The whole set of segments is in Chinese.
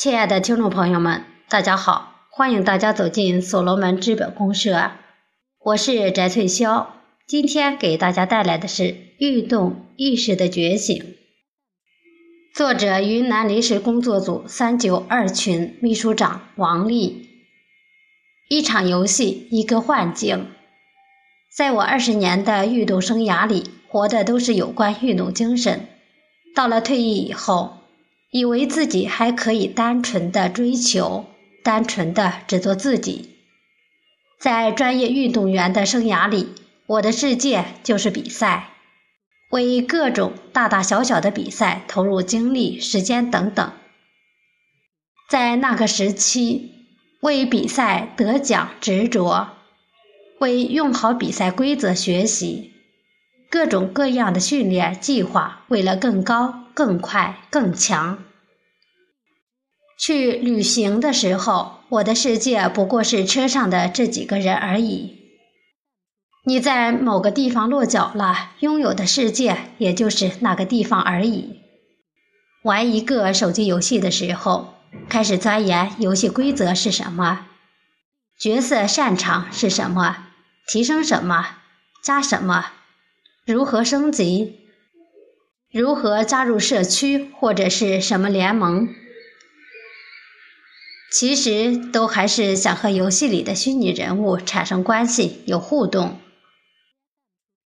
亲爱的听众朋友们，大家好，欢迎大家走进所罗门资本公社，我是翟翠霄，今天给大家带来的是《运动意识的觉醒》，作者云南临时工作组三九二群秘书长王丽。一场游戏，一个幻境。在我二十年的运动生涯里，活的都是有关运动精神。到了退役以后。以为自己还可以单纯的追求，单纯的只做自己。在专业运动员的生涯里，我的世界就是比赛，为各种大大小小的比赛投入精力、时间等等。在那个时期，为比赛得奖执着，为用好比赛规则学习，各种各样的训练计划，为了更高。更快更强。去旅行的时候，我的世界不过是车上的这几个人而已。你在某个地方落脚了，拥有的世界也就是那个地方而已。玩一个手机游戏的时候，开始钻研游戏规则是什么，角色擅长是什么，提升什么，加什么，如何升级。如何加入社区或者是什么联盟？其实都还是想和游戏里的虚拟人物产生关系，有互动。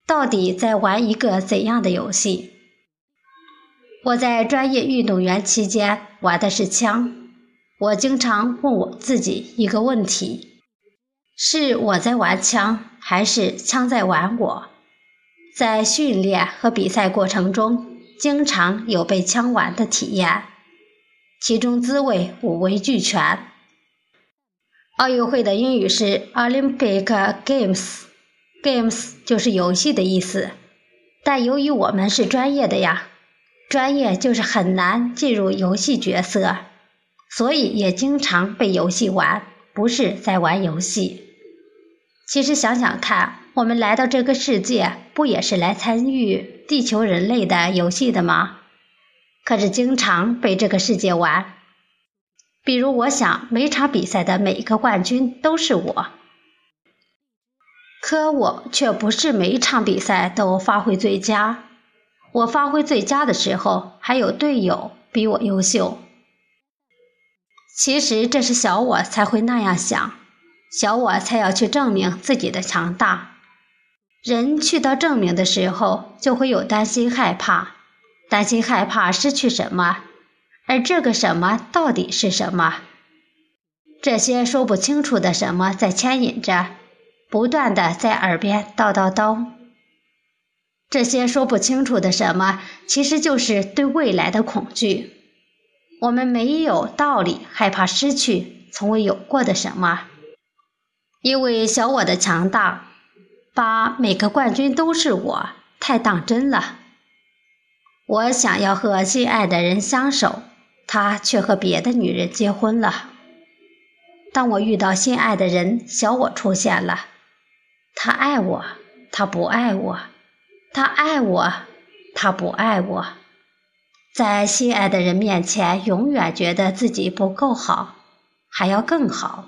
到底在玩一个怎样的游戏？我在专业运动员期间玩的是枪。我经常问我自己一个问题：是我在玩枪，还是枪在玩我？在训练和比赛过程中。经常有被枪玩的体验，其中滋味五味俱全。奥运会的英语是 Olympic Games，Games 就是游戏的意思。但由于我们是专业的呀，专业就是很难进入游戏角色，所以也经常被游戏玩，不是在玩游戏。其实想想看。我们来到这个世界，不也是来参与地球人类的游戏的吗？可是经常被这个世界玩。比如，我想每场比赛的每一个冠军都是我，可我却不是每一场比赛都发挥最佳。我发挥最佳的时候，还有队友比我优秀。其实这是小我才会那样想，小我才要去证明自己的强大。人去到证明的时候，就会有担心、害怕，担心、害怕失去什么，而这个什么到底是什么？这些说不清楚的什么在牵引着，不断的在耳边叨叨叨。这些说不清楚的什么，其实就是对未来的恐惧。我们没有道理害怕失去从未有过的什么，因为小我的强大。把每个冠军都是我，太当真了。我想要和心爱的人相守，他却和别的女人结婚了。当我遇到心爱的人，小我出现了。他爱我，他不爱我；他爱我，他不爱我。在心爱的人面前，永远觉得自己不够好，还要更好。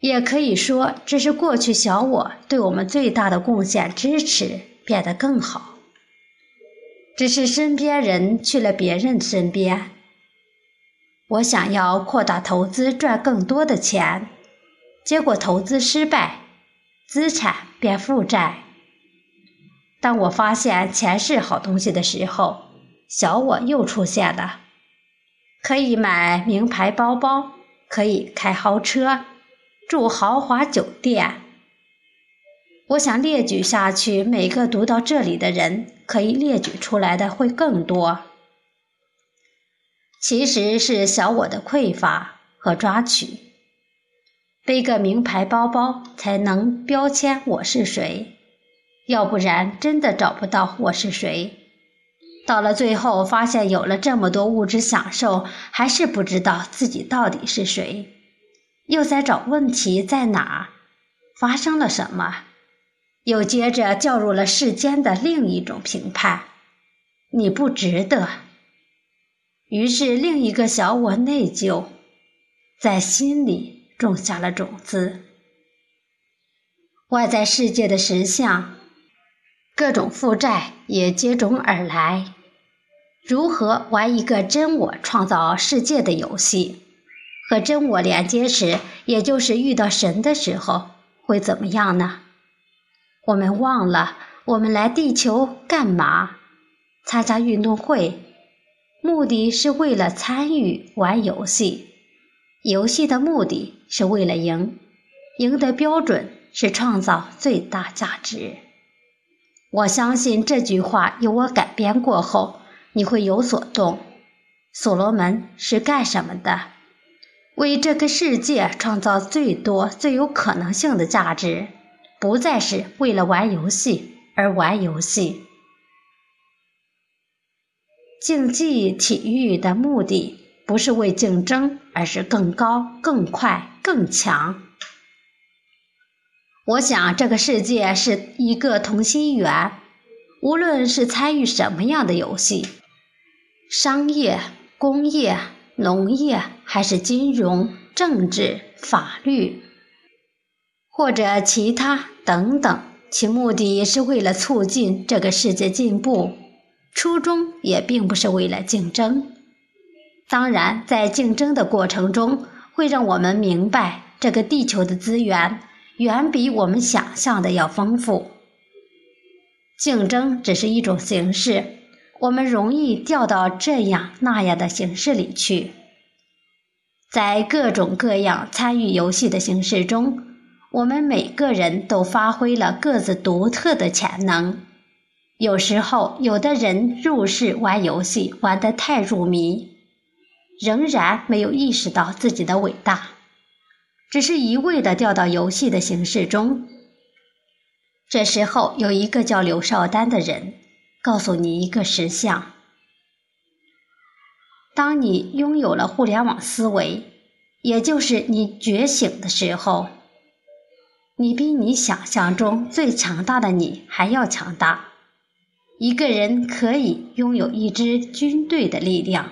也可以说，这是过去小我对我们最大的贡献，支持变得更好。只是身边人去了别人身边。我想要扩大投资，赚更多的钱，结果投资失败，资产变负债。当我发现钱是好东西的时候，小我又出现了，可以买名牌包包，可以开豪车。住豪华酒店，我想列举下去，每个读到这里的人可以列举出来的会更多。其实是小我的匮乏和抓取，背个名牌包包才能标签我是谁，要不然真的找不到我是谁。到了最后，发现有了这么多物质享受，还是不知道自己到底是谁。又在找问题在哪，发生了什么？又接着掉入了世间的另一种评判：你不值得。于是另一个小我内疚，在心里种下了种子。外在世界的实相，各种负债也接踵而来。如何玩一个真我创造世界的游戏？和真我连接时，也就是遇到神的时候，会怎么样呢？我们忘了，我们来地球干嘛？参加运动会，目的是为了参与玩游戏。游戏的目的是为了赢，赢的标准是创造最大价值。我相信这句话由我改编过后。你会有所动。所罗门是干什么的？为这个世界创造最多、最有可能性的价值，不再是为了玩游戏而玩游戏。竞技体育的目的不是为竞争，而是更高、更快、更强。我想，这个世界是一个同心圆，无论是参与什么样的游戏。商业、工业、农业，还是金融、政治、法律，或者其他等等，其目的是为了促进这个世界进步，初衷也并不是为了竞争。当然，在竞争的过程中，会让我们明白这个地球的资源远比我们想象的要丰富。竞争只是一种形式。我们容易掉到这样那样的形式里去，在各种各样参与游戏的形式中，我们每个人都发挥了各自独特的潜能。有时候，有的人入世玩游戏玩得太入迷，仍然没有意识到自己的伟大，只是一味地掉到游戏的形式中。这时候，有一个叫刘少丹的人。告诉你一个实相：当你拥有了互联网思维，也就是你觉醒的时候，你比你想象中最强大的你还要强大。一个人可以拥有一支军队的力量，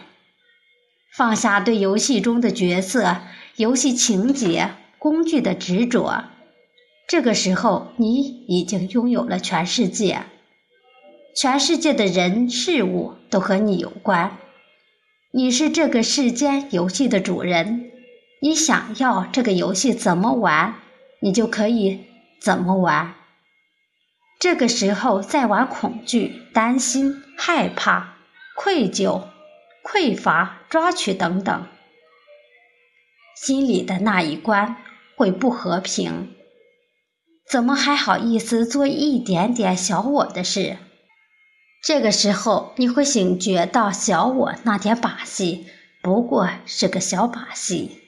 放下对游戏中的角色、游戏情节、工具的执着，这个时候你已经拥有了全世界。全世界的人事物都和你有关，你是这个世间游戏的主人。你想要这个游戏怎么玩，你就可以怎么玩。这个时候再玩恐惧、担心、害怕、愧疚、匮乏、抓取等等，心里的那一关会不和平。怎么还好意思做一点点小我的事？这个时候，你会醒觉到小我那点把戏不过是个小把戏。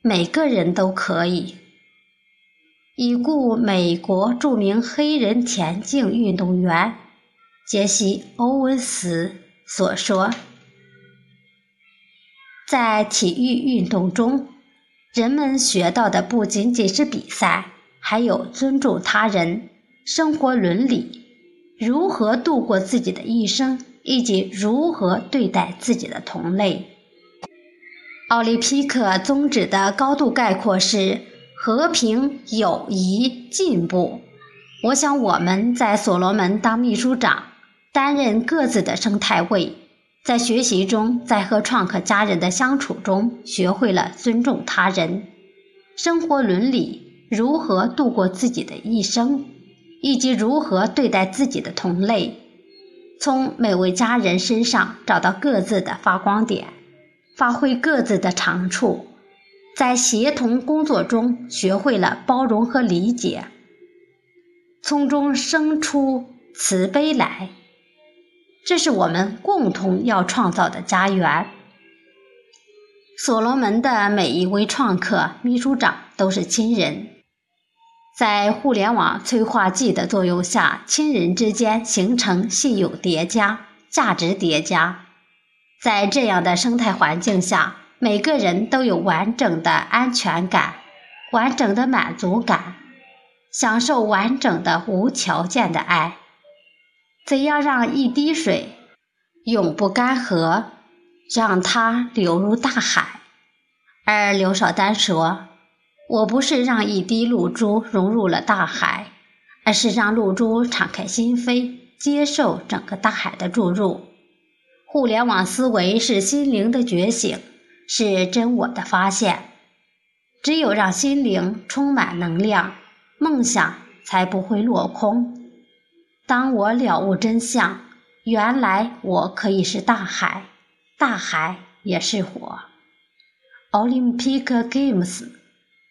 每个人都可以。已故美国著名黑人田径运动员杰西·欧文斯所说：“在体育运动中，人们学到的不仅仅是比赛，还有尊重他人、生活伦理。”如何度过自己的一生，以及如何对待自己的同类？奥林匹克宗旨的高度概括是和平、友谊、进步。我想我们在所罗门当秘书长，担任各自的生态位，在学习中，在和创客家人的相处中，学会了尊重他人、生活伦理，如何度过自己的一生。以及如何对待自己的同类，从每位家人身上找到各自的发光点，发挥各自的长处，在协同工作中学会了包容和理解，从中生出慈悲来。这是我们共同要创造的家园。所罗门的每一位创客、秘书长都是亲人。在互联网催化剂的作用下，亲人之间形成信用叠加、价值叠加。在这样的生态环境下，每个人都有完整的安全感、完整的满足感，享受完整的无条件的爱。怎样让一滴水永不干涸，让它流入大海。而刘少丹说：“我不是让一滴露珠融入了大海，而是让露珠敞开心扉，接受整个大海的注入。互联网思维是心灵的觉醒，是真我的发现。只有让心灵充满能量，梦想才不会落空。当我了悟真相，原来我可以是大海，大海也是我。” Olympic Games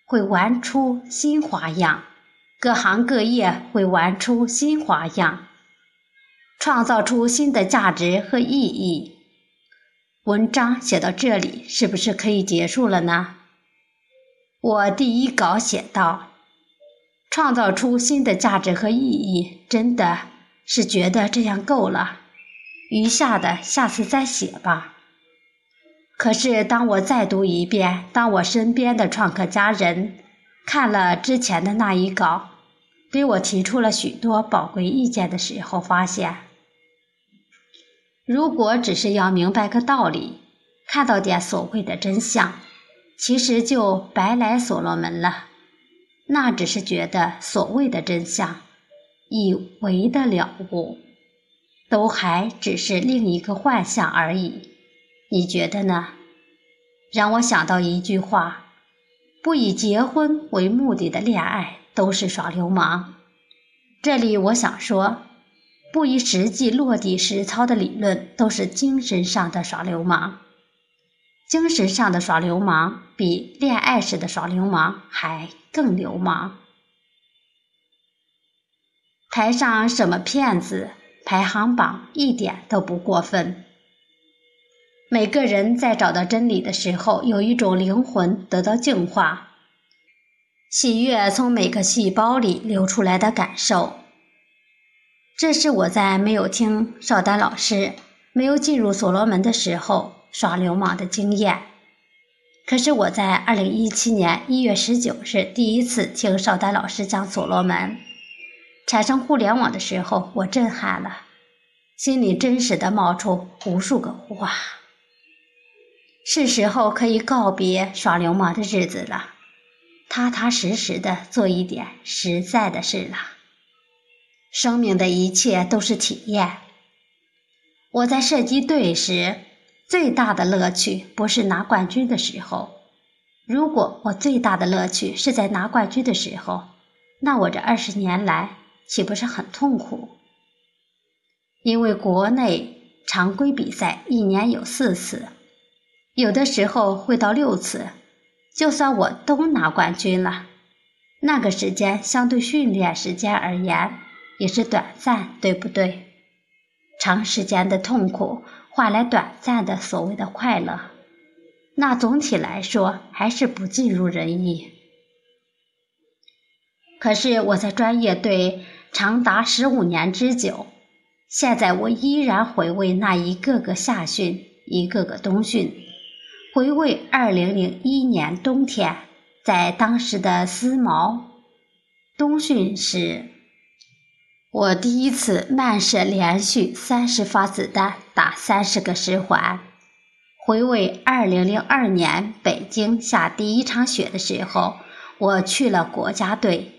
会玩出新花样，各行各业会玩出新花样，创造出新的价值和意义。文章写到这里，是不是可以结束了呢？我第一稿写道：“创造出新的价值和意义，真的是觉得这样够了，余下的下次再写吧。”可是，当我再读一遍，当我身边的创客家人看了之前的那一稿，给我提出了许多宝贵意见的时候，发现，如果只是要明白个道理，看到点所谓的真相，其实就白来所罗门了。那只是觉得所谓的真相，以为的了悟，都还只是另一个幻象而已。你觉得呢？让我想到一句话：不以结婚为目的的恋爱都是耍流氓。这里我想说，不以实际落地实操的理论都是精神上的耍流氓。精神上的耍流氓比恋爱时的耍流氓还更流氓。台上什么骗子排行榜一点都不过分。每个人在找到真理的时候，有一种灵魂得到净化，喜悦从每个细胞里流出来的感受。这是我在没有听邵丹老师、没有进入所罗门的时候耍流氓的经验。可是我在二零一七年一月十九日第一次听邵丹老师讲所罗门产生互联网的时候，我震撼了，心里真实的冒出无数个哇！是时候可以告别耍流氓的日子了，踏踏实实的做一点实在的事了。生命的一切都是体验。我在射击队时，最大的乐趣不是拿冠军的时候。如果我最大的乐趣是在拿冠军的时候，那我这二十年来岂不是很痛苦？因为国内常规比赛一年有四次。有的时候会到六次，就算我都拿冠军了，那个时间相对训练时间而言也是短暂，对不对？长时间的痛苦换来短暂的所谓的快乐，那总体来说还是不尽如人意。可是我在专业队长达十五年之久，现在我依然回味那一个个夏训，一个个冬训。回味二零零一年冬天，在当时的思茅冬训时，我第一次慢射连续三十发子弹打三十个十环。回味二零零二年北京下第一场雪的时候，我去了国家队。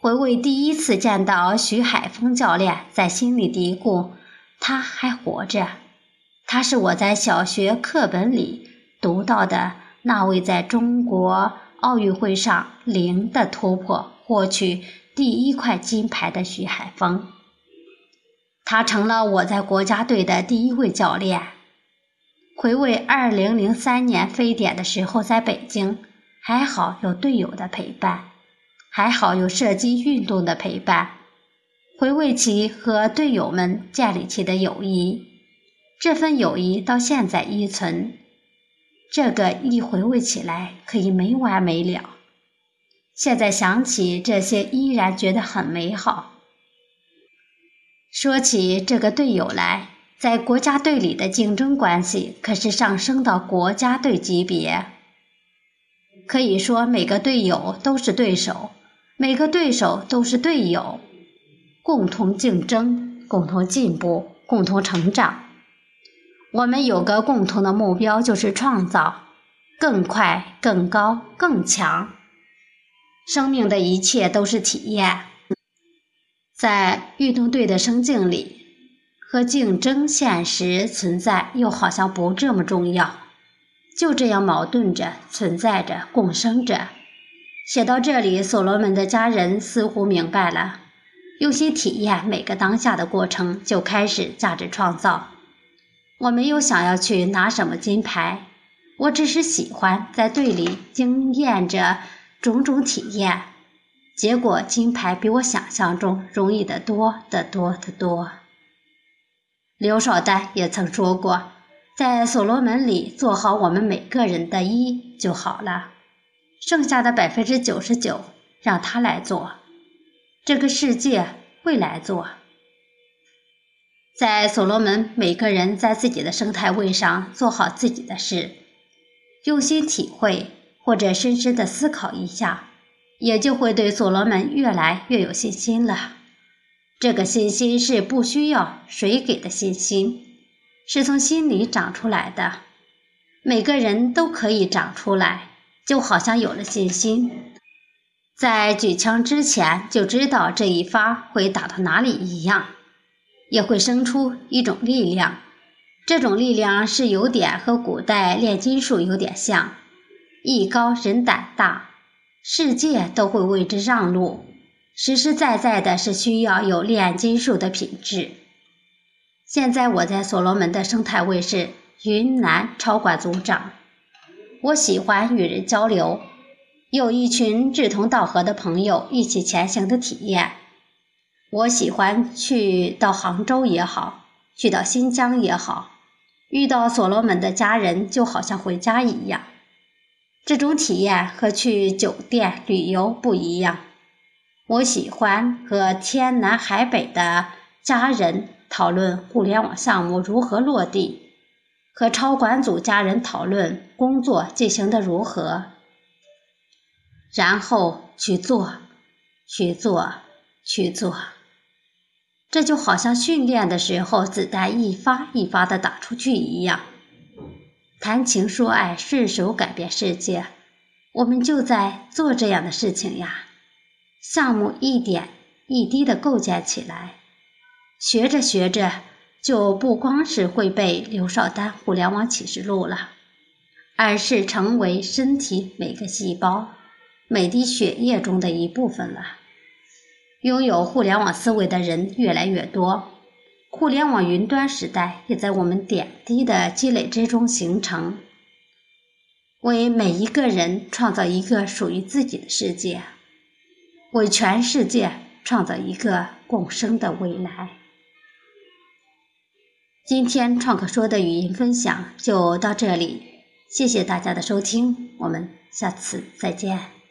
回味第一次见到徐海峰教练，在心里嘀咕：他还活着。他是我在小学课本里。读到的那位在中国奥运会上零的突破获取第一块金牌的徐海峰，他成了我在国家队的第一位教练。回味二零零三年非典的时候，在北京还好有队友的陪伴，还好有射击运动的陪伴。回味起和队友们建立起的友谊，这份友谊到现在依存。这个一回味起来可以没完没了，现在想起这些依然觉得很美好。说起这个队友来，在国家队里的竞争关系可是上升到国家队级别，可以说每个队友都是对手，每个对手都是队友，共同竞争，共同进步，共同成长。我们有个共同的目标，就是创造更快、更高、更强。生命的一切都是体验。在运动队的生境里，和竞争现实存在又好像不这么重要，就这样矛盾着存在着，共生着。写到这里，所罗门的家人似乎明白了，用心体验每个当下的过程，就开始价值创造。我没有想要去拿什么金牌，我只是喜欢在队里经验着种种体验。结果金牌比我想象中容易得多得多得多。刘少丹也曾说过，在所罗门里做好我们每个人的一就好了，剩下的百分之九十九让他来做，这个世界会来做。在所罗门，每个人在自己的生态位上做好自己的事，用心体会或者深深的思考一下，也就会对所罗门越来越有信心了。这个信心是不需要谁给的信心，是从心里长出来的。每个人都可以长出来，就好像有了信心，在举枪之前就知道这一发会打到哪里一样。也会生出一种力量，这种力量是有点和古代炼金术有点像，艺高人胆大，世界都会为之让路。实实在在的是需要有炼金术的品质。现在我在所罗门的生态位是云南超管组长，我喜欢与人交流，有一群志同道合的朋友一起前行的体验。我喜欢去到杭州也好，去到新疆也好，遇到所罗门的家人就好像回家一样。这种体验和去酒店旅游不一样。我喜欢和天南海北的家人讨论互联网项目如何落地，和超管组家人讨论工作进行的如何，然后去做，去做，去做。这就好像训练的时候，子弹一发一发的打出去一样，谈情说爱，顺手改变世界。我们就在做这样的事情呀，项目一点一滴的构建起来，学着学着，就不光是会背刘少丹互联网启示录了，而是成为身体每个细胞、每滴血液中的一部分了。拥有互联网思维的人越来越多，互联网云端时代也在我们点滴的积累之中形成，为每一个人创造一个属于自己的世界，为全世界创造一个共生的未来。今天创客说的语音分享就到这里，谢谢大家的收听，我们下次再见。